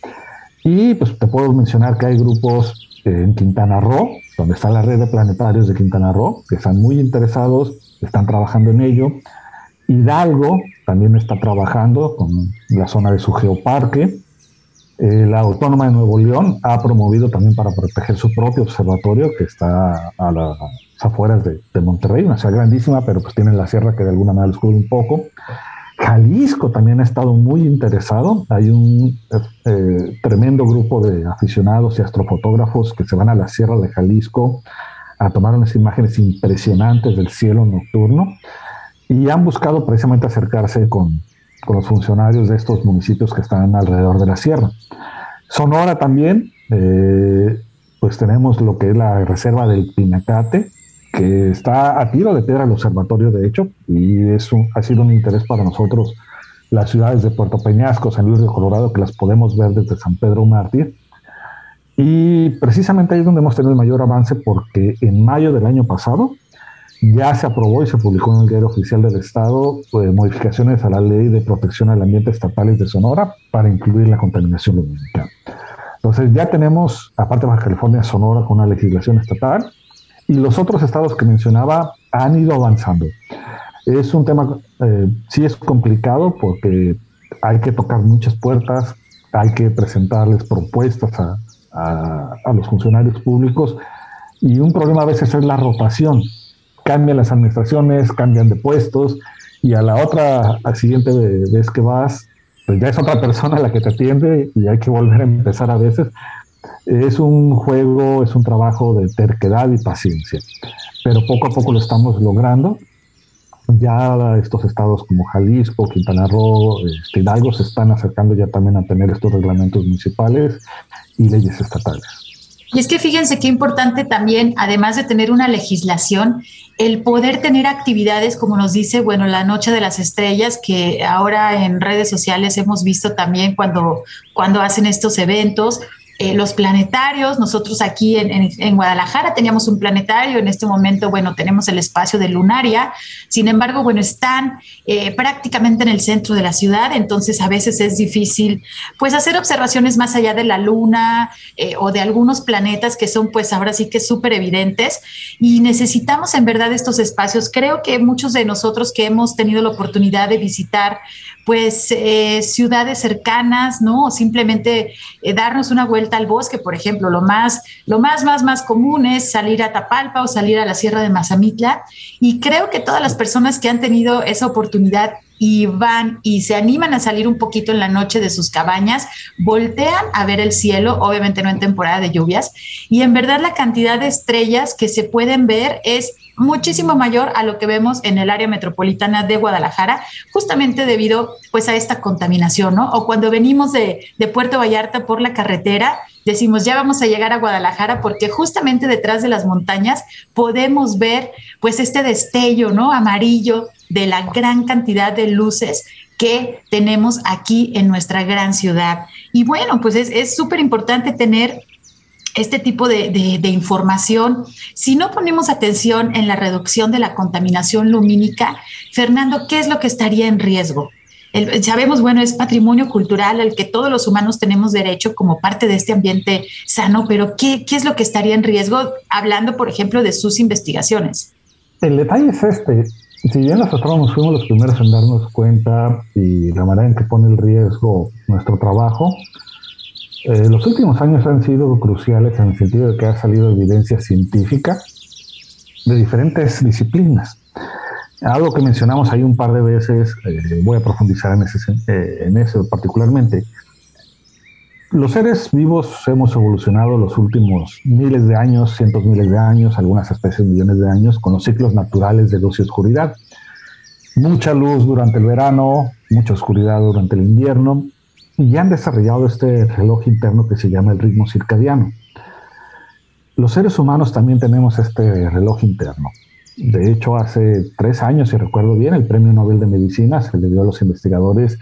Y pues te puedo mencionar que hay grupos en Quintana Roo, donde está la red de planetarios de Quintana Roo, que están muy interesados, están trabajando en ello. Hidalgo también está trabajando con la zona de su geoparque. Eh, la Autónoma de Nuevo León ha promovido también para proteger su propio observatorio que está a las afueras de, Monterrey, una ciudad grandísima, pero pues tiene la sierra que de alguna manera los cubre un poco. Jalisco también ha estado muy interesado. Hay un eh, tremendo grupo de aficionados y astrofotógrafos que se van a la sierra de Jalisco a tomar unas imágenes impresionantes del cielo nocturno y han buscado precisamente acercarse con, con, los funcionarios de estos municipios que están alrededor de la sierra. Sonora también, eh, pues tenemos lo que es la reserva del Pinacate, que está a tiro de piedra el observatorio, de hecho, y eso ha sido un interés para nosotros las ciudades de Puerto Peñasco, San Luis de Colorado, que las podemos ver desde San Pedro Mártir. Y precisamente ahí es donde hemos tenido el mayor avance porque en mayo del año pasado ya se aprobó y se publicó en el diario oficial del Estado pues, modificaciones a la ley de protección al ambiente estatales de Sonora para incluir la contaminación lumínica. Entonces ya tenemos, aparte de Baja California, Sonora con una legislación estatal y los otros estados que mencionaba han ido avanzando. Es un tema, eh, sí es complicado porque hay que tocar muchas puertas, hay que presentarles propuestas a, a los funcionarios públicos y un problema a veces es la rotación cambian las administraciones, cambian de puestos y a la otra, al siguiente vez que vas, pues ya es otra persona la que te atiende y hay que volver a empezar a veces. Es un juego, es un trabajo de terquedad y paciencia, pero poco a poco lo estamos logrando. Ya estos estados como Jalisco, Quintana Roo, este, Hidalgo se están acercando ya también a tener estos reglamentos municipales y leyes estatales. Y es que fíjense qué importante también, además de tener una legislación, el poder tener actividades, como nos dice, bueno, la Noche de las Estrellas, que ahora en redes sociales hemos visto también cuando, cuando hacen estos eventos, eh, los planetarios. Nosotros aquí en, Guadalajara teníamos un planetario, en este momento, bueno, tenemos el espacio de Lunaria, sin embargo, bueno, están eh, prácticamente en el centro de la ciudad, entonces a veces es difícil, pues, hacer observaciones más allá de la luna eh, o de algunos planetas que son, pues, ahora sí que súper evidentes y necesitamos en verdad estos espacios. Creo que muchos de nosotros que hemos tenido la oportunidad de visitar, pues, ciudades cercanas, ¿no? O simplemente darnos una vuelta al bosque, por ejemplo, lo más, lo más, más, más común es salir a Tapalpa o salir a la Sierra de Mazamitla. Y creo que todas las personas que han tenido esa oportunidad y van y se animan a salir un poquito en la noche de sus cabañas, voltean a ver el cielo, obviamente no en temporada de lluvias, y en verdad la cantidad de estrellas que se pueden ver es muchísimo mayor a lo que vemos en el área metropolitana de Guadalajara, justamente debido pues a esta contaminación, ¿no? O cuando venimos de, de Puerto Vallarta por la carretera, decimos, ya vamos a llegar a Guadalajara porque justamente detrás de las montañas podemos ver pues este destello, ¿no? Amarillo de la gran cantidad de luces que tenemos aquí en nuestra gran ciudad. Y bueno, pues es súper importante tener este tipo de, información, si no ponemos atención en la reducción de la contaminación lumínica, Fernando, ¿qué es lo que estaría en riesgo? sabemos, bueno, es patrimonio cultural al que todos los humanos tenemos derecho como parte de este ambiente sano, pero ¿qué, ¿qué es lo que estaría en riesgo hablando, por ejemplo, de sus investigaciones? El detalle es este. Si bien los astrónomos fuimos los primeros en darnos cuenta y la manera en que pone el riesgo nuestro trabajo, eh, los últimos años han sido cruciales en el sentido de que ha salido evidencia científica de diferentes disciplinas. Algo que mencionamos ahí un par de veces, eh, voy a profundizar en, ese, eh, en eso particularmente. Los seres vivos hemos evolucionado los últimos miles de años, cientos miles de años, algunas especies millones de años, con los ciclos naturales de luz y oscuridad. Mucha luz durante el verano, mucha oscuridad durante el invierno, y han desarrollado este reloj interno que se llama el ritmo circadiano. Los seres humanos también tenemos este reloj interno. De hecho, hace tres años, si recuerdo bien, el Premio Nobel de Medicina se le dio a los investigadores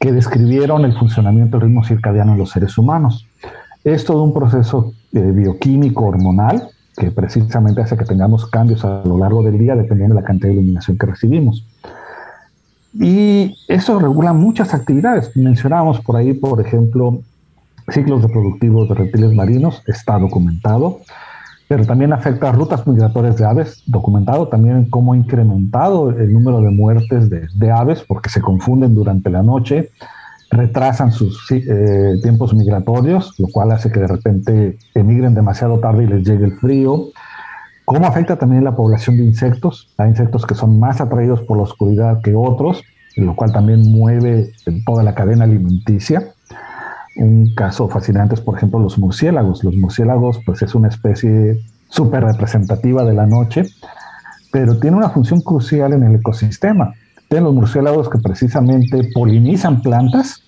que describieron el funcionamiento del ritmo circadiano en los seres humanos. Es todo un proceso eh, bioquímico hormonal que precisamente hace que tengamos cambios a lo largo del día dependiendo de la cantidad de iluminación que recibimos. Y eso regula muchas actividades. Mencionábamos por ahí, por ejemplo, ciclos reproductivos de reptiles marinos, está documentado, pero también afecta a rutas migratorias de aves, documentado también cómo ha incrementado el número de muertes de, aves porque se confunden durante la noche, retrasan sus eh, tiempos migratorios, lo cual hace que de repente emigren demasiado tarde y les llegue el frío. ¿Cómo afecta también la población de insectos? Hay insectos que son más atraídos por la oscuridad que otros, lo cual también mueve toda la cadena alimenticia. Un caso fascinante es, por ejemplo, los murciélagos. Los murciélagos, pues es una especie súper representativa de la noche, pero tiene una función crucial en el ecosistema. Tienen los murciélagos que precisamente polinizan plantas,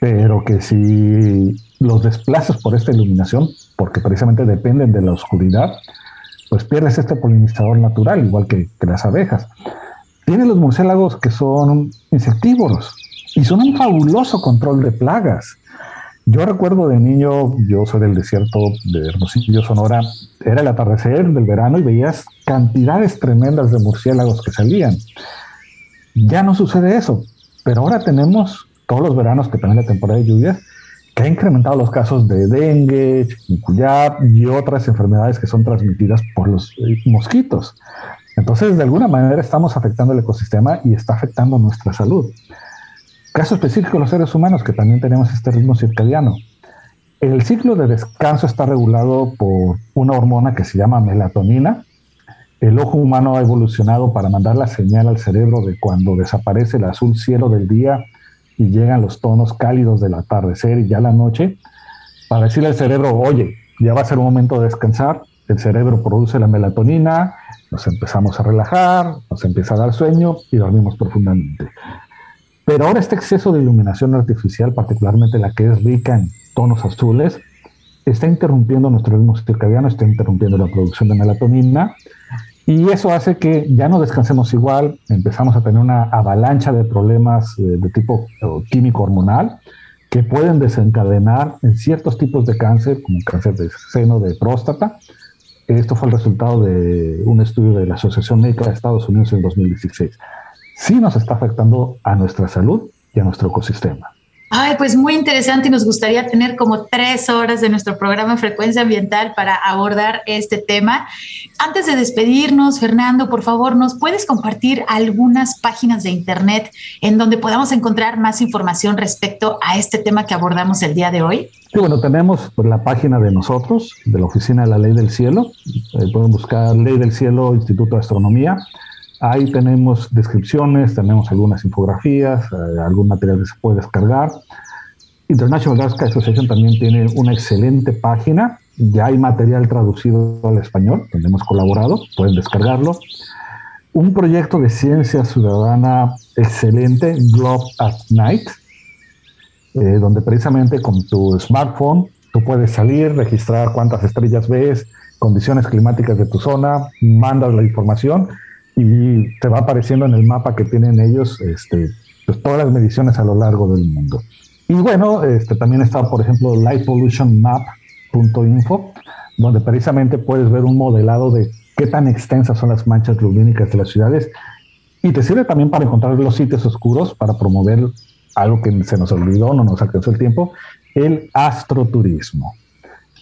pero que si los desplazas por esta iluminación, porque precisamente dependen de la oscuridad, pues pierdes este polinizador natural, igual que, las abejas. Tiene los murciélagos que son insectívoros y son un fabuloso control de plagas. Yo recuerdo de niño, yo soy del desierto de Hermosillo, Sonora, era el atardecer del verano y veías cantidades tremendas de murciélagos que salían. Ya no sucede eso, pero ahora tenemos todos los veranos que también la temporada de lluvias, que ha incrementado los casos de dengue, chikungunya y otras enfermedades que son transmitidas por los eh, mosquitos. Entonces, de alguna manera estamos afectando el ecosistema y está afectando nuestra salud. Caso específico, los seres humanos, que también tenemos este ritmo circadiano. El ciclo de descanso está regulado por una hormona que se llama melatonina. El ojo humano ha evolucionado para mandar la señal al cerebro de cuando desaparece el azul cielo del día y llegan los tonos cálidos del atardecer y ya la noche, para decirle al cerebro, oye, ya va a ser un momento de descansar, el cerebro produce la melatonina, nos empezamos a relajar, nos empieza a dar sueño y dormimos profundamente. Pero ahora este exceso de iluminación artificial, particularmente la que es rica en tonos azules, está interrumpiendo nuestro ritmo circadiano, está interrumpiendo la producción de melatonina y eso hace que ya no descansemos igual, empezamos a tener una avalancha de problemas de, de tipo químico hormonal que pueden desencadenar en ciertos tipos de cáncer, como cáncer de seno, de próstata. Esto fue el resultado de un estudio de la Asociación Médica de Estados Unidos en 2016 sí nos está afectando a nuestra salud y a nuestro ecosistema. Ay, pues muy interesante y nos gustaría tener como tres horas de nuestro programa Frecuencia Ambiental para abordar este tema. Antes de despedirnos, Fernando, por favor, ¿nos puedes compartir algunas páginas de Internet en donde podamos encontrar más información respecto a este tema que abordamos el día de hoy? Sí, bueno, tenemos pues, la página de nosotros, de la Oficina de la Ley del Cielo. Pueden buscar Ley del Cielo, Instituto de Astronomía Ahí tenemos descripciones, tenemos algunas infografías, eh, algún material que se puede descargar. International Sky Association también tiene una excelente página. Ya hay material traducido al español, donde hemos colaborado, pueden descargarlo. Un proyecto de ciencia ciudadana excelente, Globe at Night, eh, donde precisamente con tu smartphone tú puedes salir, registrar cuántas estrellas ves, condiciones climáticas de tu zona, mandas la información y te va apareciendo en el mapa que tienen ellos este, pues, todas las mediciones a lo largo del mundo. Y bueno, este, también está, por ejemplo, lightpollutionmap.info, donde precisamente puedes ver un modelado de qué tan extensas son las manchas lumínicas de las ciudades y te sirve también para encontrar los sitios oscuros, para promover algo que se nos olvidó, no nos alcanzó el tiempo, el astroturismo,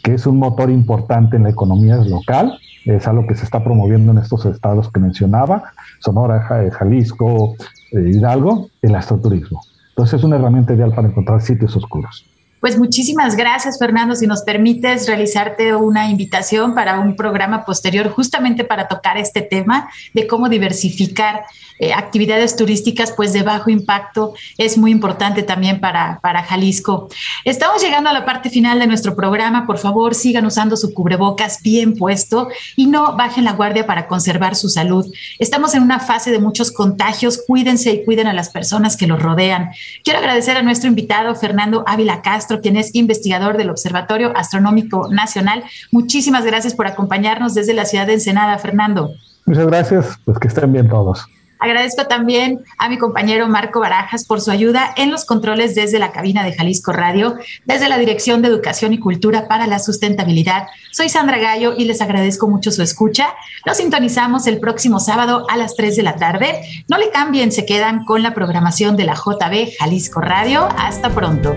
que es un motor importante en la economía local es algo que se está promoviendo en estos estados que mencionaba, Sonora, Jalisco, eh, Hidalgo, el astroturismo. Entonces es una herramienta ideal para encontrar sitios oscuros. Pues muchísimas gracias, Fernando. Si nos permites realizarte una invitación para un programa posterior, justamente para tocar este tema de cómo diversificar eh, actividades turísticas pues de bajo impacto es muy importante también para, para Jalisco. Estamos llegando a la parte final de nuestro programa. Por favor, sigan usando su cubrebocas bien puesto y no bajen la guardia para conservar su salud. Estamos en una fase de muchos contagios. Cuídense y cuiden a las personas que los rodean. Quiero agradecer a nuestro invitado, Fernando Ávila Castro, quien es investigador del Observatorio Astronómico Nacional. Muchísimas gracias por acompañarnos desde la ciudad de Ensenada, Fernando. Muchas gracias, pues que estén bien todos. Agradezco también a mi compañero Marco Barajas por su ayuda en los controles desde la cabina de Jalisco Radio, desde la Dirección de Educación y Cultura para la Sustentabilidad. Soy Sandra Gallo y les agradezco mucho su escucha. Nos sintonizamos el próximo sábado a las 3 de la tarde. No le cambien, se quedan con la programación de la JB Jalisco Radio. Hasta pronto.